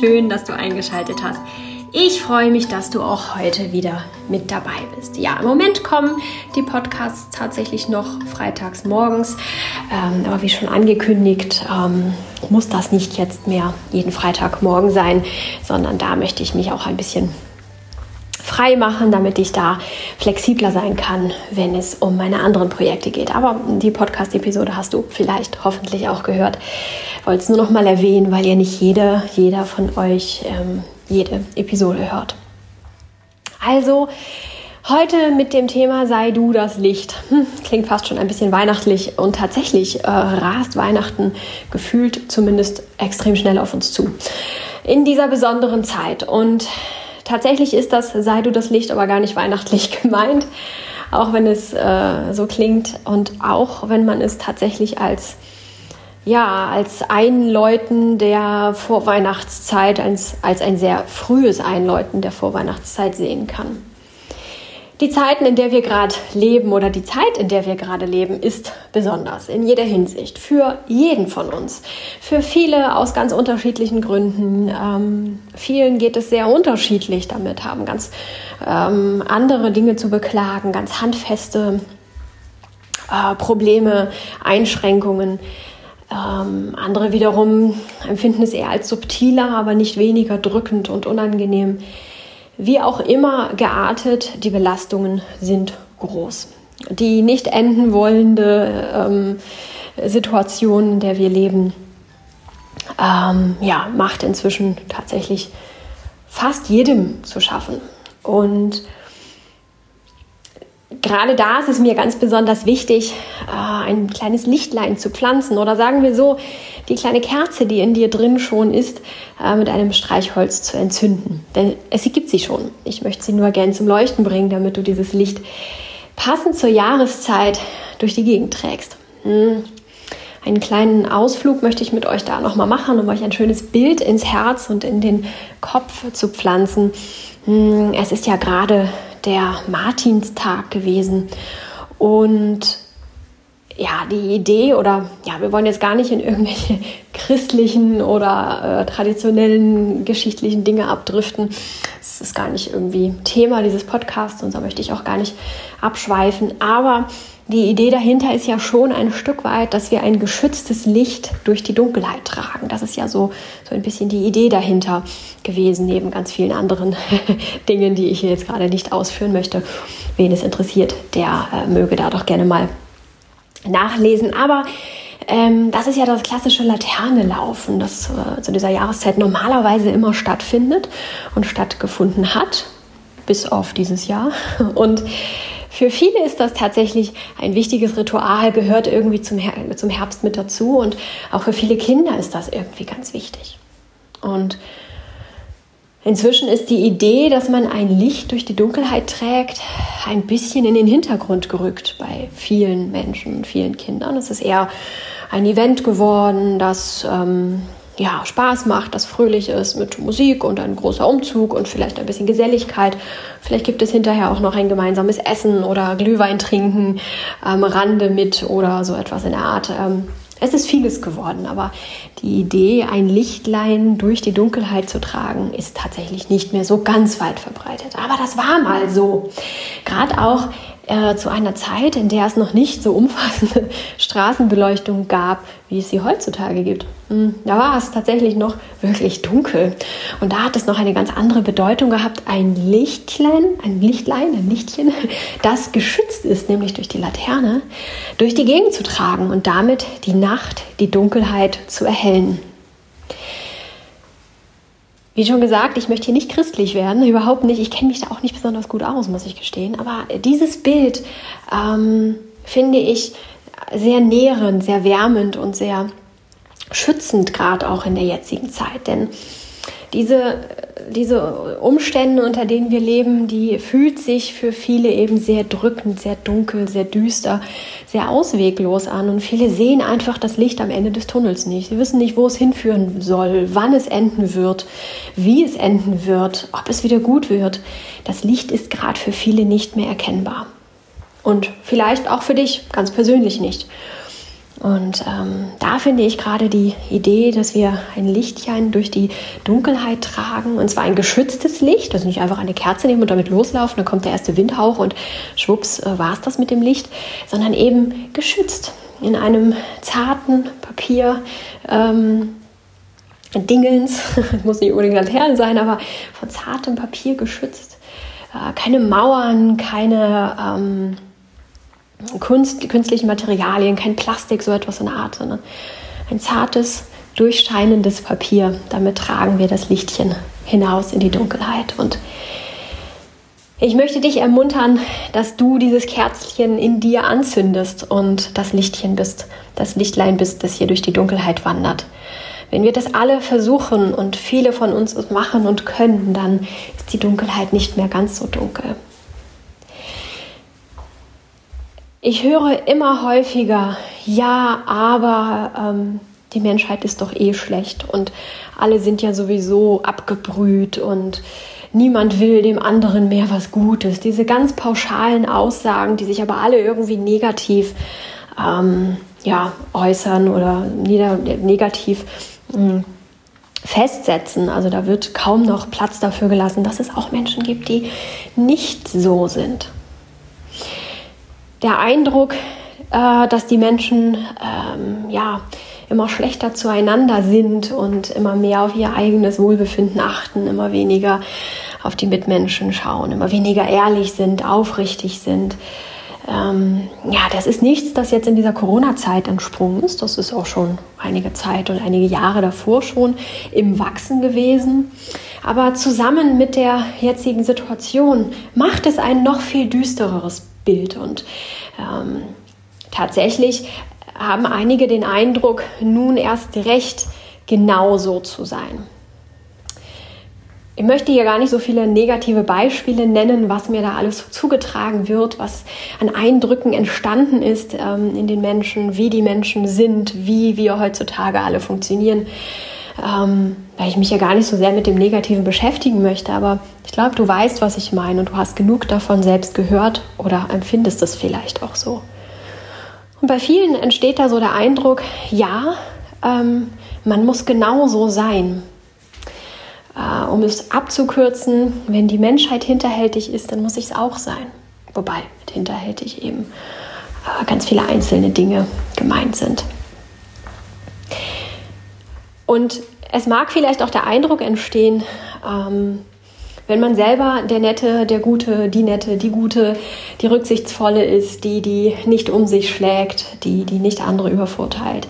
schön, dass du eingeschaltet hast. Ich freue mich, dass du auch heute wieder mit dabei bist. Ja, im Moment kommen die Podcasts tatsächlich noch freitags morgens, ähm, aber wie schon angekündigt, ähm, muss das nicht jetzt mehr jeden Freitagmorgen sein, sondern da möchte ich mich auch ein bisschen frei machen, damit ich da flexibler sein kann, wenn es um meine anderen Projekte geht. Aber die Podcast-Episode hast du vielleicht hoffentlich auch gehört. Wollte es nur noch mal erwähnen, weil ja nicht jeder, jeder von euch ähm, jede Episode hört. Also heute mit dem Thema Sei du das Licht. Hm, klingt fast schon ein bisschen weihnachtlich und tatsächlich äh, rast Weihnachten gefühlt zumindest extrem schnell auf uns zu. In dieser besonderen Zeit. Und tatsächlich ist das Sei du das Licht aber gar nicht weihnachtlich gemeint, auch wenn es äh, so klingt und auch wenn man es tatsächlich als ja, als Einläuten der Vorweihnachtszeit, als, als ein sehr frühes Einläuten der Vorweihnachtszeit sehen kann. Die Zeiten, in der wir gerade leben oder die Zeit, in der wir gerade leben, ist besonders in jeder Hinsicht. Für jeden von uns. Für viele aus ganz unterschiedlichen Gründen. Ähm, vielen geht es sehr unterschiedlich damit, haben ganz ähm, andere Dinge zu beklagen, ganz handfeste äh, Probleme, Einschränkungen. Ähm, andere wiederum empfinden es eher als subtiler, aber nicht weniger drückend und unangenehm. Wie auch immer geartet, die Belastungen sind groß. Die nicht enden wollende ähm, Situation, in der wir leben, ähm, ja, macht inzwischen tatsächlich fast jedem zu schaffen. Und gerade da ist es mir ganz besonders wichtig, äh, ein kleines Lichtlein zu pflanzen oder sagen wir so, die kleine Kerze, die in dir drin schon ist, äh, mit einem Streichholz zu entzünden. Denn es gibt sie schon. Ich möchte sie nur gern zum Leuchten bringen, damit du dieses Licht passend zur Jahreszeit durch die Gegend trägst. Hm. Einen kleinen Ausflug möchte ich mit euch da nochmal machen, um euch ein schönes Bild ins Herz und in den Kopf zu pflanzen. Hm. Es ist ja gerade der Martinstag gewesen und ja, die Idee oder ja, wir wollen jetzt gar nicht in irgendwelche christlichen oder äh, traditionellen geschichtlichen Dinge abdriften. Das ist gar nicht irgendwie Thema dieses Podcasts und da möchte ich auch gar nicht abschweifen. Aber die Idee dahinter ist ja schon ein Stück weit, dass wir ein geschütztes Licht durch die Dunkelheit tragen. Das ist ja so, so ein bisschen die Idee dahinter gewesen, neben ganz vielen anderen Dingen, die ich hier jetzt gerade nicht ausführen möchte. Wen es interessiert, der äh, möge da doch gerne mal nachlesen. Aber ähm, das ist ja das klassische Laternelaufen, das äh, zu dieser Jahreszeit normalerweise immer stattfindet und stattgefunden hat, bis auf dieses Jahr. Und für viele ist das tatsächlich ein wichtiges Ritual, gehört irgendwie zum, Her zum Herbst mit dazu und auch für viele Kinder ist das irgendwie ganz wichtig. Und Inzwischen ist die Idee, dass man ein Licht durch die Dunkelheit trägt, ein bisschen in den Hintergrund gerückt bei vielen Menschen, vielen Kindern. Es ist eher ein Event geworden, das ähm, ja, Spaß macht, das fröhlich ist mit Musik und ein großer Umzug und vielleicht ein bisschen Geselligkeit. Vielleicht gibt es hinterher auch noch ein gemeinsames Essen oder Glühwein trinken ähm, Rande mit oder so etwas in der Art. Ähm, es ist vieles geworden, aber die Idee, ein Lichtlein durch die Dunkelheit zu tragen, ist tatsächlich nicht mehr so ganz weit verbreitet. Aber das war mal so. Gerade auch äh, zu einer Zeit, in der es noch nicht so umfassende Straßenbeleuchtung gab, wie es sie heutzutage gibt. Hm, da war es tatsächlich noch wirklich dunkel. Und da hat es noch eine ganz andere Bedeutung gehabt. Ein Lichtlein, ein Lichtlein, ein Lichtchen, das geschützt ist, nämlich durch die Laterne, durch die Gegend zu tragen und damit die Nacht, die Dunkelheit zu erhellen. Wie schon gesagt, ich möchte hier nicht christlich werden, überhaupt nicht. Ich kenne mich da auch nicht besonders gut aus, muss ich gestehen. Aber dieses Bild ähm, finde ich sehr nährend, sehr wärmend und sehr schützend, gerade auch in der jetzigen Zeit. Denn diese, diese Umstände, unter denen wir leben, die fühlt sich für viele eben sehr drückend, sehr dunkel, sehr düster, sehr ausweglos an. Und viele sehen einfach das Licht am Ende des Tunnels nicht. Sie wissen nicht, wo es hinführen soll, wann es enden wird, wie es enden wird, ob es wieder gut wird. Das Licht ist gerade für viele nicht mehr erkennbar. Und vielleicht auch für dich ganz persönlich nicht. Und ähm, da finde ich gerade die Idee, dass wir ein Lichtchen durch die Dunkelheit tragen, und zwar ein geschütztes Licht, also nicht einfach eine Kerze nehmen und damit loslaufen, dann kommt der erste Windhauch und schwupps äh, war es das mit dem Licht, sondern eben geschützt in einem zarten Papier. Ähm, Dingens, muss nicht unbedingt Laterne sein, aber von zartem Papier geschützt. Äh, keine Mauern, keine ähm, Kunst, künstlichen Materialien, kein Plastik, so etwas in der Art, sondern ein zartes, durchscheinendes Papier. Damit tragen wir das Lichtchen hinaus in die Dunkelheit. Und ich möchte dich ermuntern, dass du dieses Kerzchen in dir anzündest und das Lichtchen bist, das Lichtlein bist, das hier durch die Dunkelheit wandert. Wenn wir das alle versuchen und viele von uns machen und können, dann ist die Dunkelheit nicht mehr ganz so dunkel. Ich höre immer häufiger, ja, aber ähm, die Menschheit ist doch eh schlecht und alle sind ja sowieso abgebrüht und niemand will dem anderen mehr was Gutes. Diese ganz pauschalen Aussagen, die sich aber alle irgendwie negativ ähm, ja, äußern oder negativ mh, festsetzen. Also da wird kaum noch Platz dafür gelassen, dass es auch Menschen gibt, die nicht so sind der Eindruck, äh, dass die Menschen ähm, ja immer schlechter zueinander sind und immer mehr auf ihr eigenes Wohlbefinden achten, immer weniger auf die Mitmenschen schauen, immer weniger ehrlich sind, aufrichtig sind. Ähm, ja, das ist nichts, das jetzt in dieser Corona-Zeit entsprungen ist. Das ist auch schon einige Zeit und einige Jahre davor schon im Wachsen gewesen. Aber zusammen mit der jetzigen Situation macht es ein noch viel düstereres Bild. Und ähm, tatsächlich haben einige den Eindruck, nun erst recht genauso zu sein. Ich möchte hier gar nicht so viele negative Beispiele nennen, was mir da alles zugetragen wird, was an Eindrücken entstanden ist ähm, in den Menschen, wie die Menschen sind, wie wir heutzutage alle funktionieren ähm, weil ich mich ja gar nicht so sehr mit dem Negativen beschäftigen möchte. Aber ich glaube, du weißt, was ich meine und du hast genug davon selbst gehört oder empfindest es vielleicht auch so. Und bei vielen entsteht da so der Eindruck, ja, ähm, man muss genau so sein. Äh, um es abzukürzen, wenn die Menschheit hinterhältig ist, dann muss ich es auch sein. Wobei mit hinterhältig eben äh, ganz viele einzelne Dinge gemeint sind. Und es mag vielleicht auch der Eindruck entstehen, ähm, wenn man selber der Nette, der Gute, die Nette, die Gute, die Rücksichtsvolle ist, die, die nicht um sich schlägt, die, die nicht andere übervorteilt,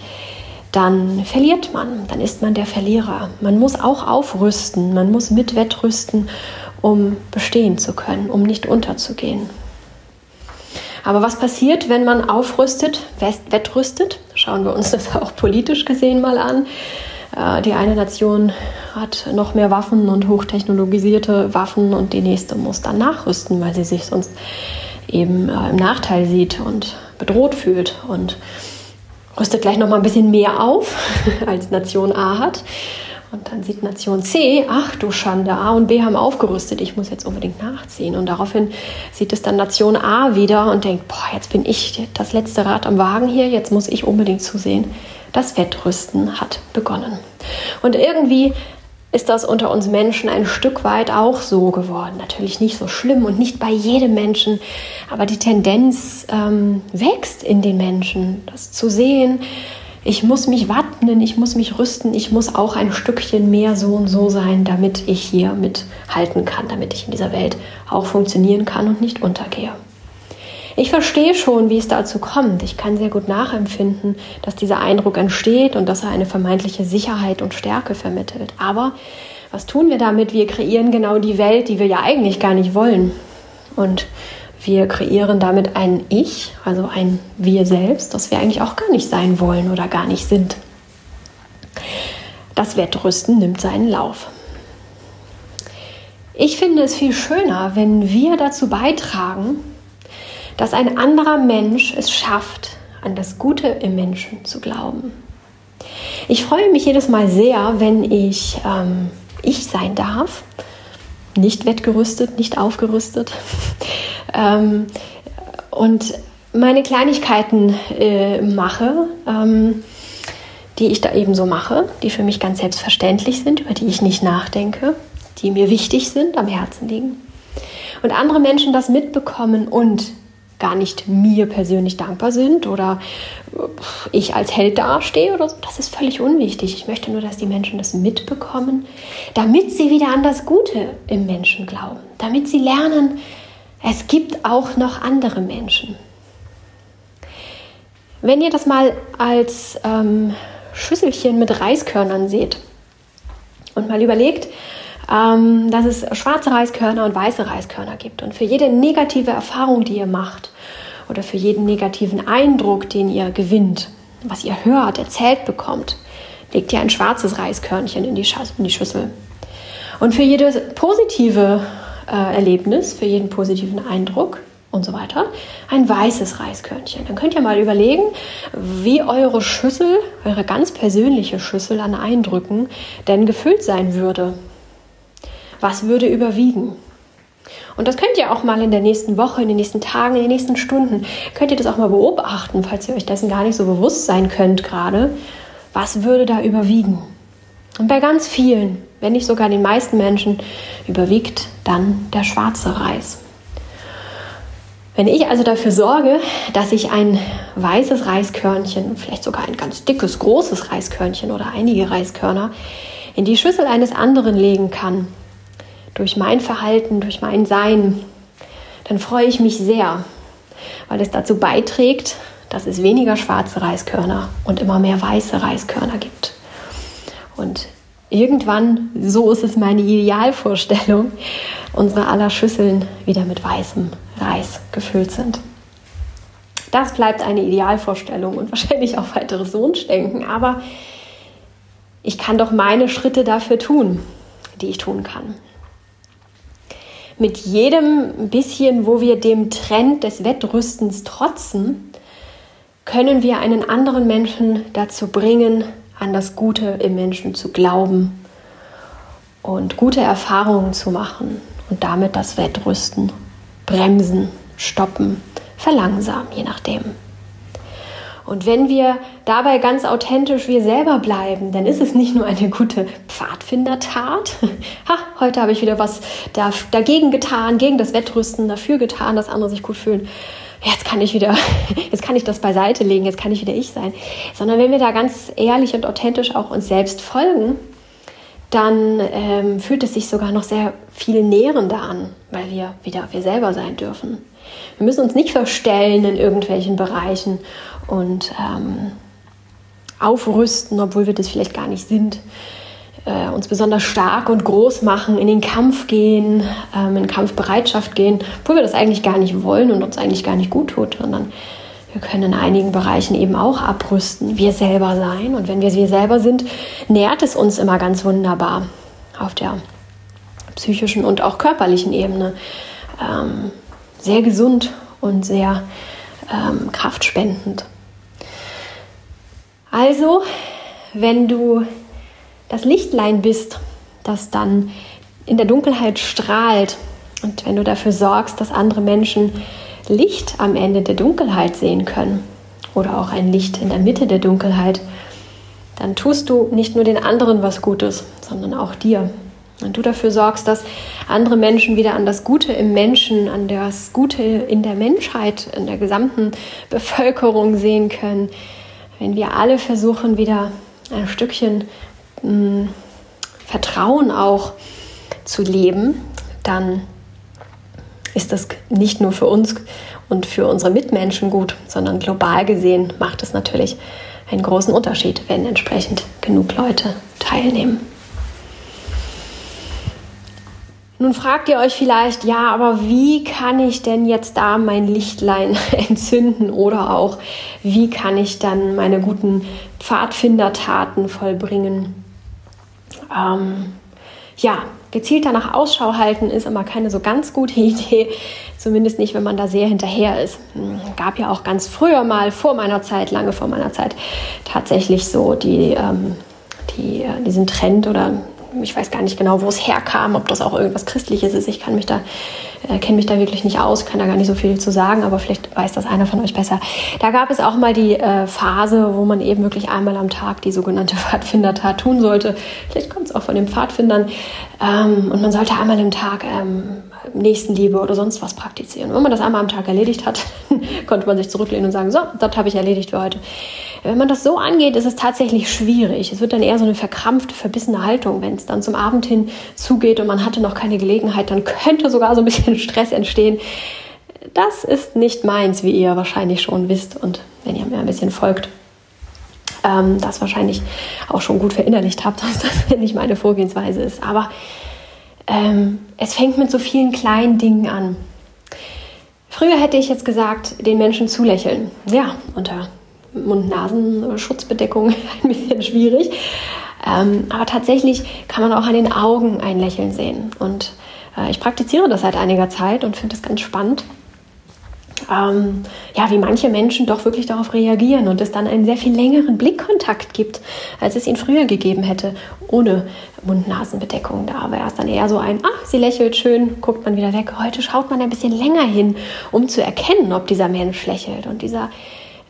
dann verliert man, dann ist man der Verlierer. Man muss auch aufrüsten, man muss mit wettrüsten, um bestehen zu können, um nicht unterzugehen. Aber was passiert, wenn man aufrüstet, wettrüstet? Schauen wir uns das auch politisch gesehen mal an. Äh, die eine Nation hat noch mehr Waffen und hochtechnologisierte Waffen und die nächste muss dann nachrüsten, weil sie sich sonst eben äh, im Nachteil sieht und bedroht fühlt und rüstet gleich noch mal ein bisschen mehr auf, als Nation A hat. Und dann sieht Nation C, ach du Schande, A und B haben aufgerüstet, ich muss jetzt unbedingt nachziehen. Und daraufhin sieht es dann Nation A wieder und denkt, boah, jetzt bin ich das letzte Rad am Wagen hier, jetzt muss ich unbedingt zusehen, das Wettrüsten hat begonnen. Und irgendwie ist das unter uns Menschen ein Stück weit auch so geworden. Natürlich nicht so schlimm und nicht bei jedem Menschen, aber die Tendenz ähm, wächst in den Menschen, das zu sehen. Ich muss mich wappnen, ich muss mich rüsten, ich muss auch ein Stückchen mehr so und so sein, damit ich hier mithalten kann, damit ich in dieser Welt auch funktionieren kann und nicht untergehe. Ich verstehe schon, wie es dazu kommt. Ich kann sehr gut nachempfinden, dass dieser Eindruck entsteht und dass er eine vermeintliche Sicherheit und Stärke vermittelt. Aber was tun wir damit? Wir kreieren genau die Welt, die wir ja eigentlich gar nicht wollen. Und wir kreieren damit ein Ich, also ein Wir selbst, das wir eigentlich auch gar nicht sein wollen oder gar nicht sind. Das Wettrüsten nimmt seinen Lauf. Ich finde es viel schöner, wenn wir dazu beitragen, dass ein anderer Mensch es schafft, an das Gute im Menschen zu glauben. Ich freue mich jedes Mal sehr, wenn ich ähm, ich sein darf, nicht wettgerüstet, nicht aufgerüstet. ähm, und meine Kleinigkeiten äh, mache, ähm, die ich da eben so mache, die für mich ganz selbstverständlich sind, über die ich nicht nachdenke, die mir wichtig sind, am Herzen liegen. Und andere Menschen das mitbekommen und gar nicht mir persönlich dankbar sind oder ich als Held dastehe oder so, das ist völlig unwichtig. Ich möchte nur, dass die Menschen das mitbekommen, damit sie wieder an das Gute im Menschen glauben, damit sie lernen, es gibt auch noch andere Menschen. Wenn ihr das mal als ähm, Schüsselchen mit Reiskörnern seht und mal überlegt, ähm, dass es schwarze Reiskörner und weiße Reiskörner gibt. Und für jede negative Erfahrung, die ihr macht, oder für jeden negativen Eindruck, den ihr gewinnt, was ihr hört, erzählt bekommt, legt ihr ein schwarzes Reiskörnchen in die, in die Schüssel. Und für jedes positive äh, Erlebnis, für jeden positiven Eindruck und so weiter, ein weißes Reiskörnchen. Dann könnt ihr mal überlegen, wie eure Schüssel, eure ganz persönliche Schüssel an Eindrücken denn gefüllt sein würde. Was würde überwiegen? Und das könnt ihr auch mal in der nächsten Woche, in den nächsten Tagen, in den nächsten Stunden, könnt ihr das auch mal beobachten, falls ihr euch dessen gar nicht so bewusst sein könnt gerade. Was würde da überwiegen? Und bei ganz vielen, wenn nicht sogar den meisten Menschen, überwiegt dann der schwarze Reis. Wenn ich also dafür sorge, dass ich ein weißes Reiskörnchen, vielleicht sogar ein ganz dickes, großes Reiskörnchen oder einige Reiskörner in die Schüssel eines anderen legen kann, durch mein Verhalten, durch mein Sein, dann freue ich mich sehr, weil es dazu beiträgt, dass es weniger schwarze Reiskörner und immer mehr weiße Reiskörner gibt. Und irgendwann, so ist es meine Idealvorstellung, unsere aller Schüsseln wieder mit weißem Reis gefüllt sind. Das bleibt eine Idealvorstellung und wahrscheinlich auch weiteres Wunschdenken, aber ich kann doch meine Schritte dafür tun, die ich tun kann mit jedem bisschen, wo wir dem Trend des Wettrüstens trotzen, können wir einen anderen Menschen dazu bringen, an das Gute im Menschen zu glauben und gute Erfahrungen zu machen und damit das Wettrüsten bremsen, stoppen, verlangsamen, je nachdem. Und wenn wir dabei ganz authentisch wir selber bleiben, dann ist es nicht nur eine gute Pfadfindertat. ha, heute habe ich wieder was da, dagegen getan, gegen das Wettrüsten, dafür getan, dass andere sich gut fühlen. Jetzt kann ich wieder, jetzt kann ich das beiseite legen, jetzt kann ich wieder ich sein. Sondern wenn wir da ganz ehrlich und authentisch auch uns selbst folgen, dann ähm, fühlt es sich sogar noch sehr viel nährender an, weil wir wieder wir selber sein dürfen. Wir müssen uns nicht verstellen in irgendwelchen Bereichen und ähm, aufrüsten, obwohl wir das vielleicht gar nicht sind. Äh, uns besonders stark und groß machen, in den Kampf gehen, ähm, in Kampfbereitschaft gehen, obwohl wir das eigentlich gar nicht wollen und uns eigentlich gar nicht gut tut, sondern wir können in einigen Bereichen eben auch abrüsten, wir selber sein. Und wenn wir wir selber sind, nährt es uns immer ganz wunderbar auf der psychischen und auch körperlichen Ebene. Ähm, sehr gesund und sehr ähm, kraftspendend. Also, wenn du das Lichtlein bist, das dann in der Dunkelheit strahlt und wenn du dafür sorgst, dass andere Menschen Licht am Ende der Dunkelheit sehen können oder auch ein Licht in der Mitte der Dunkelheit, dann tust du nicht nur den anderen was Gutes, sondern auch dir. Und du dafür sorgst, dass andere Menschen wieder an das Gute im Menschen, an das Gute in der Menschheit, in der gesamten Bevölkerung sehen können, wenn wir alle versuchen, wieder ein Stückchen mh, hm, Vertrauen auch zu leben, dann ist das nicht nur für uns und für unsere Mitmenschen gut, sondern global gesehen macht es natürlich einen großen Unterschied, wenn entsprechend genug Leute teilnehmen. Nun fragt ihr euch vielleicht, ja, aber wie kann ich denn jetzt da mein Lichtlein entzünden oder auch wie kann ich dann meine guten Pfadfindertaten vollbringen? Ähm, ja, gezielt danach Ausschau halten ist immer keine so ganz gute Idee, zumindest nicht, wenn man da sehr hinterher ist. Hm, gab ja auch ganz früher mal, vor meiner Zeit, lange vor meiner Zeit, tatsächlich so die, ähm, die, äh, diesen Trend oder ich weiß gar nicht genau, wo es herkam, ob das auch irgendwas Christliches ist. Ich kann mich da äh, kenne mich da wirklich nicht aus, kann da gar nicht so viel zu sagen, aber vielleicht weiß das einer von euch besser. Da gab es auch mal die äh, Phase, wo man eben wirklich einmal am Tag die sogenannte Pfadfindertat tun sollte. Vielleicht kommt es auch von den Pfadfindern. Ähm, und man sollte einmal im Tag ähm, Nächstenliebe oder sonst was praktizieren. wenn man das einmal am Tag erledigt hat, konnte man sich zurücklehnen und sagen, so, das habe ich erledigt für heute. Wenn man das so angeht, ist es tatsächlich schwierig. Es wird dann eher so eine verkrampfte, verbissene Haltung. Wenn es dann zum Abend hin zugeht und man hatte noch keine Gelegenheit, dann könnte sogar so ein bisschen Stress entstehen. Das ist nicht meins, wie ihr wahrscheinlich schon wisst und wenn ihr mir ein bisschen folgt, ähm, das wahrscheinlich auch schon gut verinnerlicht habt, dass das nicht meine Vorgehensweise ist. Aber ähm, es fängt mit so vielen kleinen Dingen an. Früher hätte ich jetzt gesagt, den Menschen zulächeln. Ja, unter Mund-Nasen-Schutzbedeckung ein bisschen schwierig. Ähm, aber tatsächlich kann man auch an den Augen ein Lächeln sehen. Und äh, ich praktiziere das seit einiger Zeit und finde es ganz spannend ähm, ja, wie manche Menschen doch wirklich darauf reagieren und es dann einen sehr viel längeren Blickkontakt gibt, als es ihn früher gegeben hätte, ohne Mund-Nasen-Bedeckung. Da wäre es dann eher so ein, ach, sie lächelt schön, guckt man wieder weg. Heute schaut man ein bisschen länger hin, um zu erkennen, ob dieser Mensch lächelt. Und dieser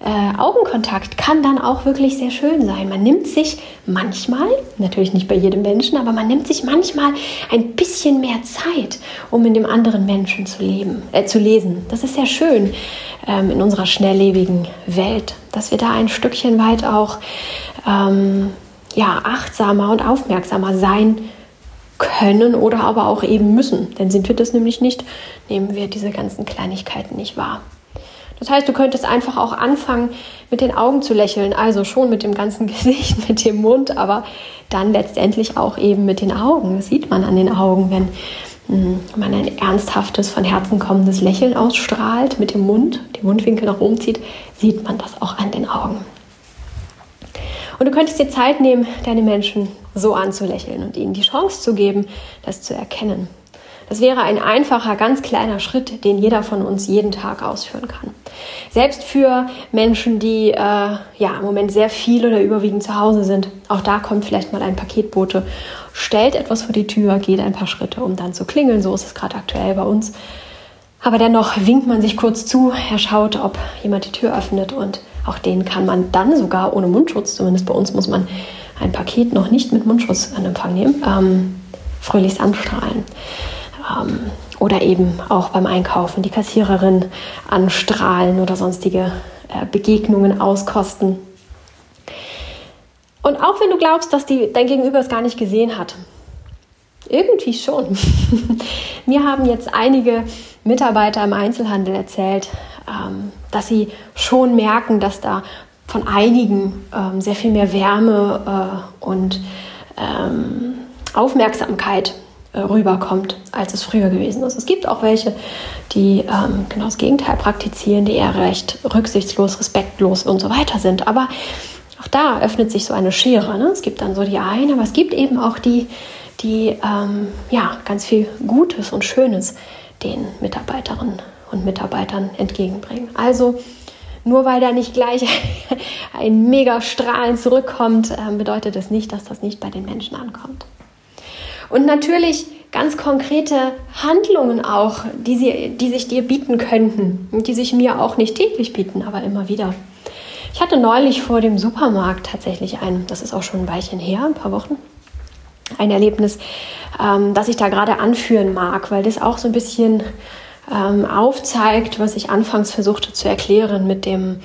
äh, Augenkontakt kann dann auch wirklich sehr schön sein. Man nimmt sich manchmal, natürlich nicht bei jedem Menschen, aber man nimmt sich manchmal ein bisschen mehr Zeit, um in dem anderen Menschen zu leben, äh, zu lesen. Das ist sehr schön ähm, in unserer schnelllebigen Welt, dass wir da ein Stückchen weit auch ähm, ja, achtsamer und aufmerksamer sein können oder aber auch eben müssen. Denn sind wir das nämlich nicht, nehmen wir diese ganzen Kleinigkeiten nicht wahr. Das heißt, du könntest einfach auch anfangen, mit den Augen zu lächeln, also schon mit dem ganzen Gesicht, mit dem Mund, aber dann letztendlich auch eben mit den Augen. Das sieht man an den Augen, wenn hm, man ein ernsthaftes, von Herzen kommendes Lächeln ausstrahlt mit dem Mund, die Mundwinkel nach oben zieht, sieht man das auch an den Augen. Und du könntest dir Zeit nehmen, deine Menschen so anzulächeln und ihnen die Chance zu geben, das zu erkennen. Das wäre ein einfacher, ganz kleiner Schritt, den jeder von uns jeden Tag ausführen kann. Selbst für Menschen, die äh, ja im Moment sehr viel oder überwiegend zu Hause sind, auch da kommt vielleicht mal ein Paketbote, stellt etwas vor die Tür, geht ein paar Schritte, um dann zu klingeln. So ist es gerade aktuell bei uns. Aber dennoch winkt man sich kurz zu, er schaut, ob jemand die Tür öffnet und auch den kann man dann sogar ohne Mundschutz, zumindest bei uns muss man ein Paket noch nicht mit Mundschutz in Empfang nehmen, ähm, fröhlichst anstrahlen. Oder eben auch beim Einkaufen die Kassiererin anstrahlen oder sonstige äh, Begegnungen auskosten. Und auch wenn du glaubst, dass die, dein Gegenüber es gar nicht gesehen hat, irgendwie schon. Mir haben jetzt einige Mitarbeiter im Einzelhandel erzählt, ähm, dass sie schon merken, dass da von einigen ähm, sehr viel mehr Wärme äh, und ähm, Aufmerksamkeit rüberkommt, als es früher gewesen ist. Es gibt auch welche, die ähm, genau das Gegenteil praktizieren, die eher recht rücksichtslos, respektlos und so weiter sind. Aber auch da öffnet sich so eine Schere. Ne? Es gibt dann so die einen, aber es gibt eben auch die, die ähm, ja, ganz viel Gutes und Schönes den Mitarbeiterinnen und Mitarbeitern entgegenbringen. Also nur weil da nicht gleich ein mega Strahlen zurückkommt, ähm, bedeutet das nicht, dass das nicht bei den Menschen ankommt. Und natürlich ganz konkrete Handlungen auch, die, sie, die sich dir bieten könnten und die sich mir auch nicht täglich bieten, aber immer wieder. Ich hatte neulich vor dem Supermarkt tatsächlich ein, das ist auch schon ein Weilchen her, ein paar Wochen, ein Erlebnis, ähm, das ich da gerade anführen mag, weil das auch so ein bisschen ähm, aufzeigt, was ich anfangs versuchte zu erklären mit dem,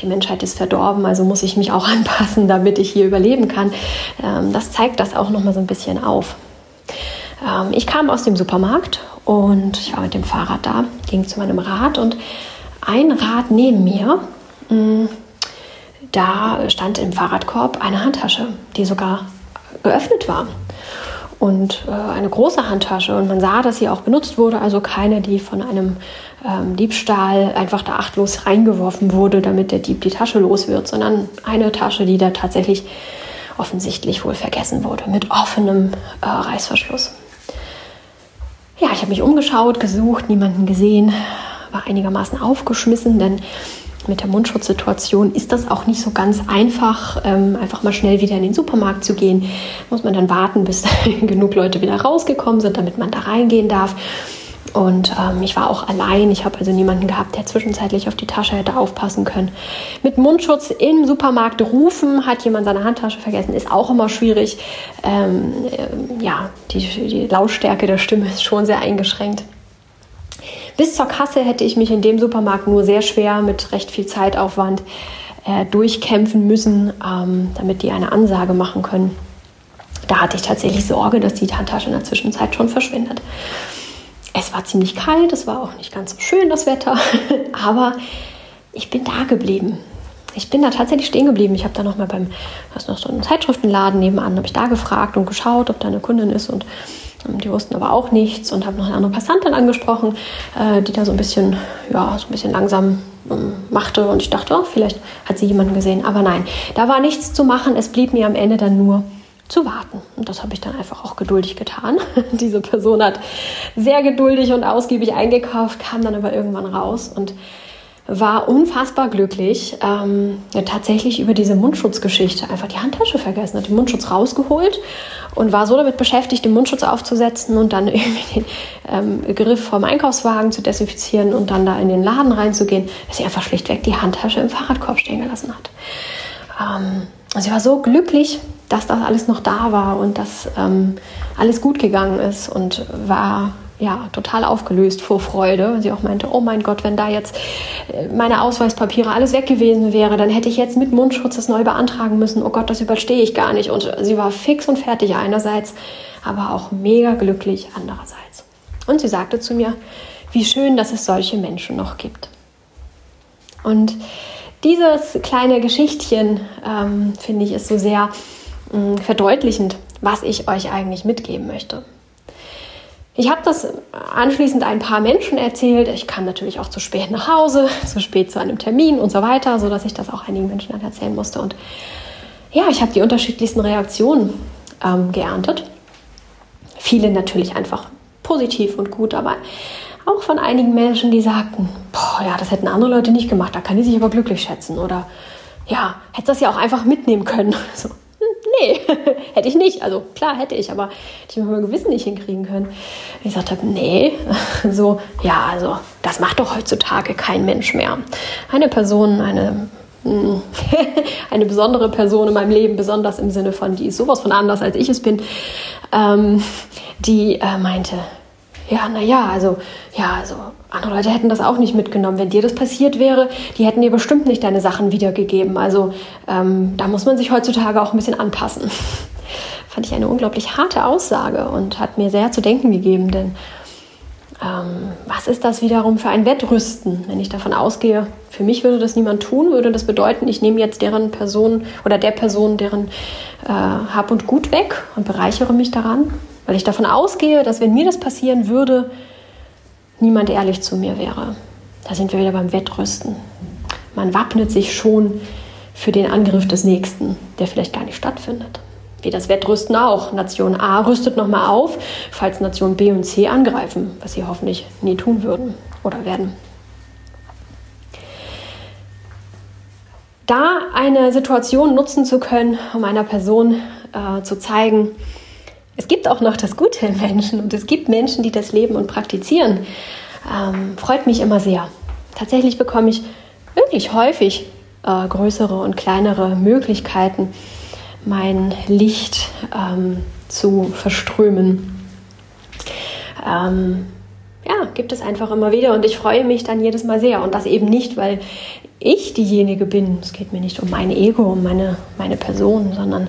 die Menschheit ist verdorben, also muss ich mich auch anpassen, damit ich hier überleben kann. Ähm, das zeigt das auch nochmal so ein bisschen auf. Ähm, ich kam aus dem Supermarkt und ich war mit dem Fahrrad da, ging zu meinem Rad und ein Rad neben mir, mh, mm, da stand im Fahrradkorb eine Handtasche, die sogar geöffnet war. Und äh, eine große Handtasche. Und man sah, dass sie auch benutzt wurde, also keine, die von einem ähm, Diebstahl einfach da achtlos reingeworfen wurde, damit der Dieb die Tasche los wird, sondern eine Tasche, die da tatsächlich offensichtlich wohl vergessen wurde, mit offenem äh, Reißverschluss. Ja, ich habe mich umgeschaut, gesucht, niemanden gesehen, war einigermaßen aufgeschmissen, denn mit der Mundschutzsituation ist das auch nicht so ganz einfach, ähm, einfach mal schnell wieder in den Supermarkt zu gehen. Muss man dann warten, bis genug Leute wieder rausgekommen sind, damit man da reingehen darf. Und ähm, ich war auch allein. Ich habe also niemanden gehabt, der zwischenzeitlich auf die Tasche hätte aufpassen können. Mit Mundschutz im Supermarkt rufen, hat jemand seine Handtasche vergessen, ist auch immer schwierig. Ähm, äh, ja, die, die Lautstärke der Stimme ist schon sehr eingeschränkt. Bis zur Kasse hätte ich mich in dem Supermarkt nur sehr schwer mit recht viel Zeitaufwand äh, durchkämpfen müssen, ähm, damit die eine Ansage machen können. Da hatte ich tatsächlich Sorge, dass die Handtasche in der Zwischenzeit schon verschwindet. Es war ziemlich kalt, es war auch nicht ganz so schön das Wetter, aber ich bin da geblieben. Ich bin da tatsächlich stehen geblieben. Ich habe da noch mal beim, ist noch so einen Zeitschriftenladen nebenan, habe ich da gefragt und geschaut, ob da eine Kundin ist und ähm, die wussten aber auch nichts und habe noch eine andere Passantin angesprochen, äh, die da so ein bisschen, ja, so ein bisschen langsam ähm, machte und ich dachte, oh, vielleicht hat sie jemanden gesehen, aber nein, da war nichts zu machen. Es blieb mir am Ende dann nur zu warten. Und das habe ich dann einfach auch geduldig getan. Diese Person hat sehr geduldig und ausgiebig eingekauft, kam dann aber irgendwann raus und war unfassbar glücklich, ähm, tatsächlich über diese Mundschutzgeschichte einfach die Handtasche vergessen, hat den Mundschutz rausgeholt und war so damit beschäftigt, den Mundschutz aufzusetzen und dann irgendwie den ähm, Griff vom Einkaufswagen zu desinfizieren und dann da in den Laden reinzugehen, dass sie einfach schlichtweg die Handtasche im Fahrradkorb stehen gelassen hat. Ähm, und sie war so glücklich, dass das alles noch da war und dass ähm, alles gut gegangen ist und war ja total aufgelöst vor Freude. Und sie auch meinte, oh mein Gott, wenn da jetzt äh, meine Ausweispapiere alles weg gewesen wäre, dann hätte ich jetzt mit Mundschutz das neu beantragen müssen. Oh Gott, das überstehe ich gar nicht. Und sie war fix und fertig einerseits, aber auch mega glücklich andererseits. Und sie sagte zu mir, wie schön, dass es solche Menschen noch gibt. Und dieses kleine Geschichtchen, ähm, finde ich, ist so sehr mh, mm, verdeutlichend, was ich euch eigentlich mitgeben möchte. Ich habe das anschließend ein paar Menschen erzählt. Ich kam natürlich auch zu spät nach Hause, zu spät zu einem Termin und so weiter, sodass ich das auch einigen Menschen dann erzählen musste. Und ja, ich habe die unterschiedlichsten Reaktionen ähm, geerntet. Viele natürlich einfach positiv und gut, aber auch von einigen Menschen, die sagten, boah, ja, das hätten andere Leute nicht gemacht, da kann die sich aber glücklich schätzen. Oder ja, hätte das ja auch einfach mitnehmen können. So, nee, hätte ich nicht. Also klar hätte ich, aber hätte ich mit meinem Gewissen nicht hinkriegen können. Ich sagte, nee, so, ja, also das macht doch heutzutage kein Mensch mehr. Eine Person, eine hm, eine besondere Person in meinem Leben, besonders im Sinne von, die ist sowas von anders, als ich es bin, ähm, die äh, meinte, ja, naja, also, ja, also andere Leute hätten das auch nicht mitgenommen. Wenn dir das passiert wäre, die hätten dir bestimmt nicht deine Sachen wiedergegeben. Also ähm, da muss man sich heutzutage auch ein bisschen anpassen. Fand ich eine unglaublich harte Aussage und hat mir sehr zu denken gegeben, denn ähm, was ist das wiederum für ein Wettrüsten? Wenn ich davon ausgehe, für mich würde das niemand tun, würde das bedeuten, ich nehme jetzt deren Person oder der Person deren äh, Hab und Gut weg und bereichere mich daran, weil ich davon ausgehe, dass wenn mir das passieren würde, niemand ehrlich zu mir wäre. Da sind wir wieder beim Wettrüsten. Man wappnet sich schon für den Angriff des Nächsten, der vielleicht gar nicht stattfindet. Wie das Wettrüsten auch. Nation A rüstet nochmal auf, falls Nation B und C angreifen, was sie hoffentlich nie tun würden oder werden. Da eine Situation nutzen zu können, um einer Person äh, zu zeigen, es gibt auch noch das Gute im Menschen und es gibt Menschen, die das leben und praktizieren. Ähm, freut mich immer sehr. Tatsächlich bekomme ich wirklich häufig äh, größere und kleinere Möglichkeiten, mein Licht ähm, zu verströmen. Ähm, ja, gibt es einfach immer wieder und ich freue mich dann jedes Mal sehr. Und das eben nicht, weil ich diejenige bin. Es geht mir nicht um mein Ego, um meine, meine Person, sondern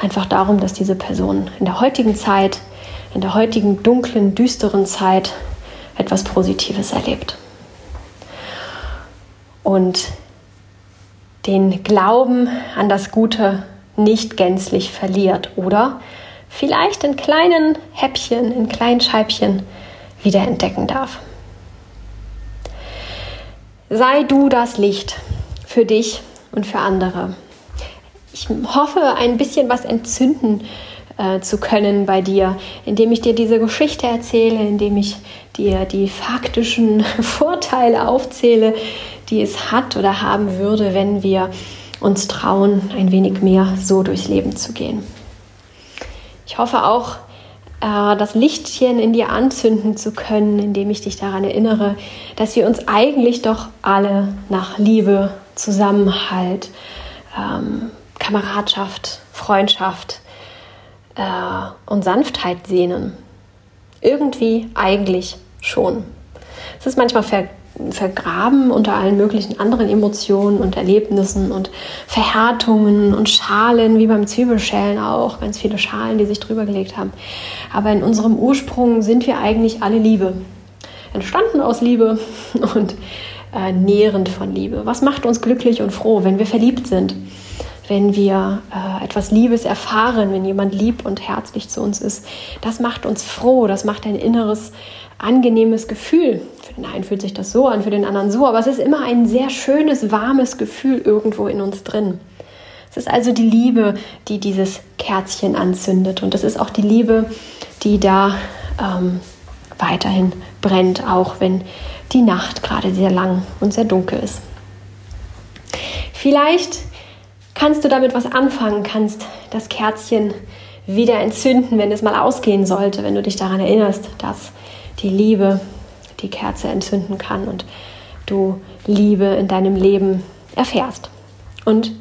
einfach darum, dass diese Person in der heutigen Zeit, in der heutigen dunklen, düsteren Zeit etwas Positives erlebt. Und den Glauben an das Gute nicht gänzlich verliert oder vielleicht in kleinen Häppchen, in kleinen Scheibchen wiederentdecken darf. Sei du das Licht für dich und für andere ich hoffe, ein bisschen was entzünden äh, zu können bei dir, indem ich dir diese Geschichte erzähle, indem ich dir die faktischen Vorteile aufzähle, die es hat oder haben würde, wenn wir uns trauen, ein wenig mehr so durchs Leben zu gehen. Ich hoffe auch, äh, das Lichtchen in dir anzünden zu können, indem ich dich daran erinnere, dass wir uns eigentlich doch alle nach Liebe, Zusammenhalt, ähm, Kameradschaft, Freundschaft äh, und Sanftheit sehnen. Irgendwie eigentlich schon. Es ist manchmal ver vergraben unter allen möglichen anderen Emotionen und Erlebnissen und Verhärtungen und Schalen, wie beim Zwiebelschälen auch, ganz viele Schalen, die sich drüber gelegt haben. Aber in unserem Ursprung sind wir eigentlich alle Liebe. Entstanden aus Liebe und äh, nährend von Liebe. Was macht uns glücklich und froh, wenn wir verliebt sind? Wenn wir äh, etwas Liebes erfahren, wenn jemand lieb und herzlich zu uns ist. Das macht uns froh, das macht ein inneres, angenehmes Gefühl. Für den einen fühlt sich das so an, für den anderen so, aber es ist immer ein sehr schönes, warmes Gefühl irgendwo in uns drin. Es ist also die Liebe, die dieses Kerzchen anzündet und es ist auch die Liebe, die da ähm, weiterhin brennt, auch wenn die Nacht gerade sehr lang und sehr dunkel ist. Vielleicht kannst du damit was anfangen, kannst das Kerzchen wieder entzünden, wenn es mal ausgehen sollte, wenn du dich daran erinnerst, dass die Liebe die Kerze entzünden kann und du Liebe in deinem Leben erfährst. Und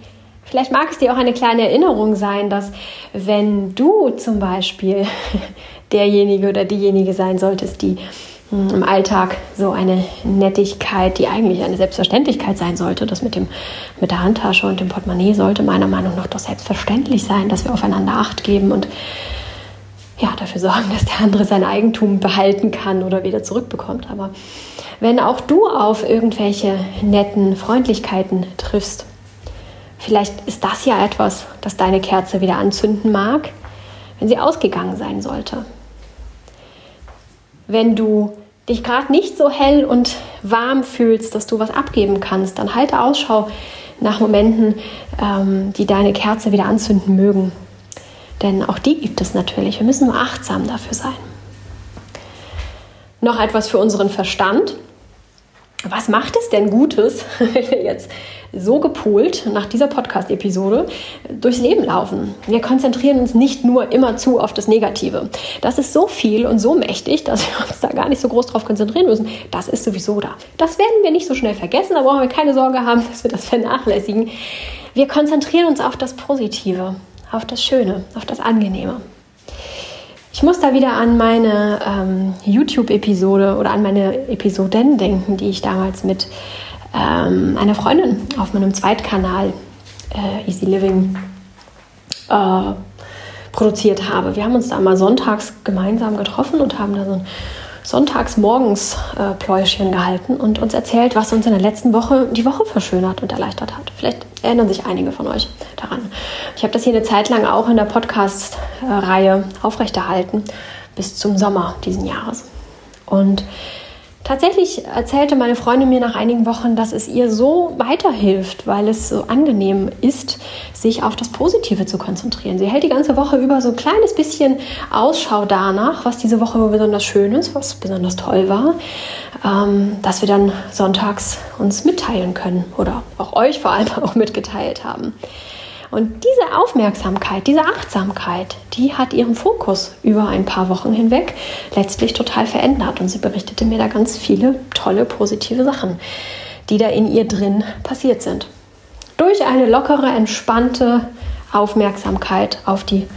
vielleicht mag es dir auch eine kleine Erinnerung sein, dass wenn du zum Beispiel derjenige oder diejenige sein solltest, die im Alltag so eine Nettigkeit, die eigentlich eine Selbstverständlichkeit sein sollte. Das mit, dem, mit der Handtasche und dem Portemonnaie sollte meiner Meinung nach doch selbstverständlich sein, dass wir aufeinander Acht geben und ja, dafür sorgen, dass der andere sein Eigentum behalten kann oder wieder zurückbekommt. Aber wenn auch du auf irgendwelche netten Freundlichkeiten triffst, vielleicht ist das ja etwas, das deine Kerze wieder anzünden mag, wenn sie ausgegangen sein sollte wenn du dich gerade nicht so hell und warm fühlst, dass du was abgeben kannst, dann halte Ausschau nach Momenten, ähm, die deine Kerze wieder anzünden mögen. Denn auch die gibt es natürlich. Wir müssen nur achtsam dafür sein. Noch etwas für unseren Verstand was macht es denn Gutes, wenn wir jetzt so gepolt nach dieser Podcast-Episode durchs Leben laufen? Wir konzentrieren uns nicht nur immer zu auf das Negative. Das ist so viel und so mächtig, dass wir uns da gar nicht so groß drauf konzentrieren müssen. Das ist sowieso da. Das werden wir nicht so schnell vergessen, da brauchen wir keine Sorge haben, dass wir das vernachlässigen. Wir konzentrieren uns auf das Positive, auf das Schöne, auf das Angenehme. Ich muss da wieder an meine ähm, YouTube-Episode oder an meine Episoden denken, die ich damals mit ähm, einer Freundin auf meinem Zweitkanal äh, Easy Living äh, produziert habe. Wir haben uns da mal sonntags gemeinsam getroffen und haben da so ein sonntags morgens äh, Pläuschen gehalten und uns erzählt, was uns in der letzten Woche die Woche verschönert und erleichtert hat. Vielleicht erinnern sich einige von euch daran. Ich habe das hier eine Zeit lang auch in der Podcast-Reihe aufrechterhalten bis zum Sommer diesen Jahres. Und Tatsächlich erzählte meine Freundin mir nach einigen Wochen, dass es ihr so weiterhilft, weil es so angenehm ist, sich auf das Positive zu konzentrieren. Sie hält die ganze Woche über so ein kleines bisschen Ausschau danach, was diese Woche besonders schön ist, was besonders toll war, ähm, dass wir dann sonntags uns mitteilen können oder auch euch vor allem auch mitgeteilt haben. Und diese Aufmerksamkeit, diese Achtsamkeit, die hat ihren Fokus über ein paar Wochen hinweg letztlich total verändert. Und sie berichtete mir da ganz viele tolle, positive Sachen, die da in ihr drin passiert sind. Durch eine lockere, entspannte Aufmerksamkeit auf die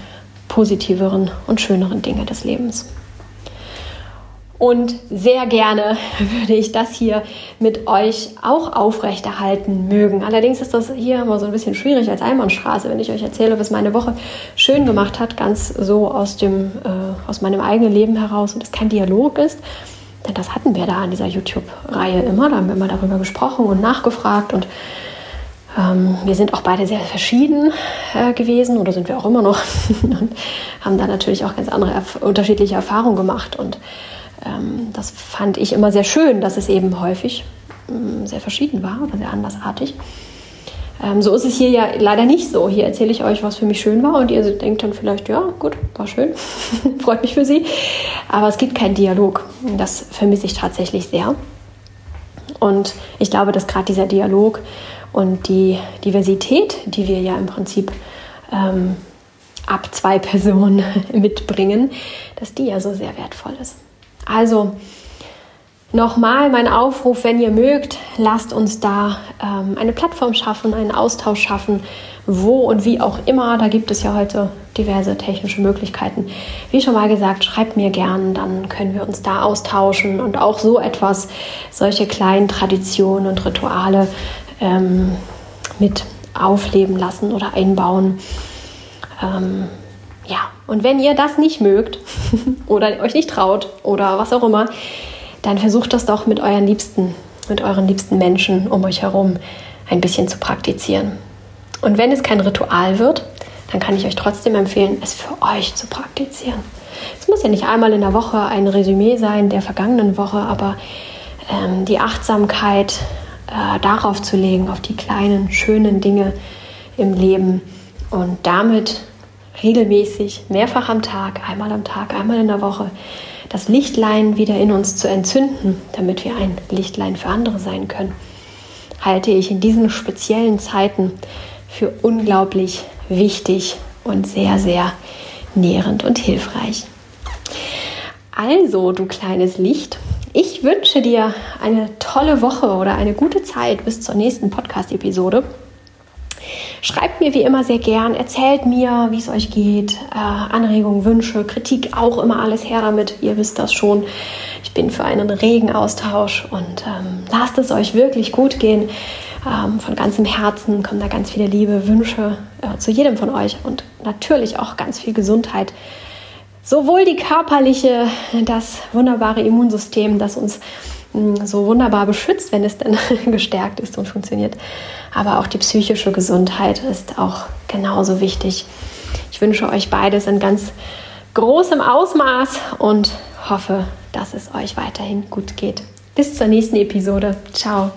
positiveren und schöneren Dinge des Lebens. Und sehr gerne würde ich das hier mit euch auch aufrechterhalten mögen. Allerdings ist das hier immer so ein bisschen schwierig als Einbahnstraße, wenn ich euch erzähle, was meine Woche schön gemacht hat, ganz so aus, dem, äh, aus meinem eigenen Leben heraus und es kein Dialog ist. Denn das hatten wir da in dieser YouTube-Reihe immer. Da haben wir immer darüber gesprochen und nachgefragt und ähm, wir sind auch beide sehr verschieden äh, gewesen oder sind wir auch immer noch und haben da natürlich auch ganz andere, unterschiedliche Erfahrungen gemacht und das fand ich immer sehr schön, dass es eben häufig ähm, sehr verschieden war oder sehr andersartig. Ähm, so ist es hier ja leider nicht so. Hier erzähle ich euch, was für mich schön war und ihr denkt dann vielleicht, ja, gut, war schön, freut mich für Sie. Aber es gibt keinen Dialog. Das vermisse ich tatsächlich sehr. Und ich glaube, dass gerade dieser Dialog und die Diversität, die wir ja im Prinzip ähm, ab zwei Personen mitbringen, dass die ja so sehr wertvoll ist. Also nochmal mein Aufruf, wenn ihr mögt, lasst uns da ähm, eine Plattform schaffen, einen Austausch schaffen, wo und wie auch immer. Da gibt es ja heute diverse technische Möglichkeiten. Wie schon mal gesagt, schreibt mir gern, dann können wir uns da austauschen und auch so etwas, solche kleinen Traditionen und Rituale ähm, mit aufleben lassen oder einbauen. Ähm, ja, und wenn ihr das nicht mögt oder euch nicht traut oder was auch immer, dann versucht das doch mit euren Liebsten, mit euren liebsten Menschen um euch herum ein bisschen zu praktizieren. Und wenn es kein Ritual wird, dann kann ich euch trotzdem empfehlen, es für euch zu praktizieren. Es muss ja nicht einmal in der Woche ein Resümee sein der vergangenen Woche, aber ähm, die Achtsamkeit äh, darauf zu legen, auf die kleinen, schönen Dinge im Leben und damit regelmäßig, mehrfach am Tag, einmal am Tag, einmal in der Woche, das Lichtlein wieder in uns zu entzünden, damit wir ein Lichtlein für andere sein können, halte ich in diesen speziellen Zeiten für unglaublich wichtig und sehr, sehr nährend und hilfreich. Also, du kleines Licht, ich wünsche dir eine tolle Woche oder eine gute Zeit bis zur nächsten Podcast-Episode. Schreibt mir wie immer sehr gern, erzählt mir, wie es euch geht, äh, Anregungen, Wünsche, Kritik, auch immer alles her damit. Ihr wisst das schon. Ich bin für einen regen Austausch und ähm, lasst es euch wirklich gut gehen. Ähm, von ganzem Herzen kommen da ganz viele Liebe, Wünsche äh, zu jedem von euch und natürlich auch ganz viel Gesundheit. Sowohl die körperliche, das wunderbare Immunsystem, das uns so wunderbar beschützt, wenn es denn gestärkt ist und funktioniert, aber auch die psychische Gesundheit ist auch genauso wichtig. Ich wünsche euch beides in ganz großem Ausmaß und hoffe, dass es euch weiterhin gut geht. Bis zur nächsten Episode. Ciao.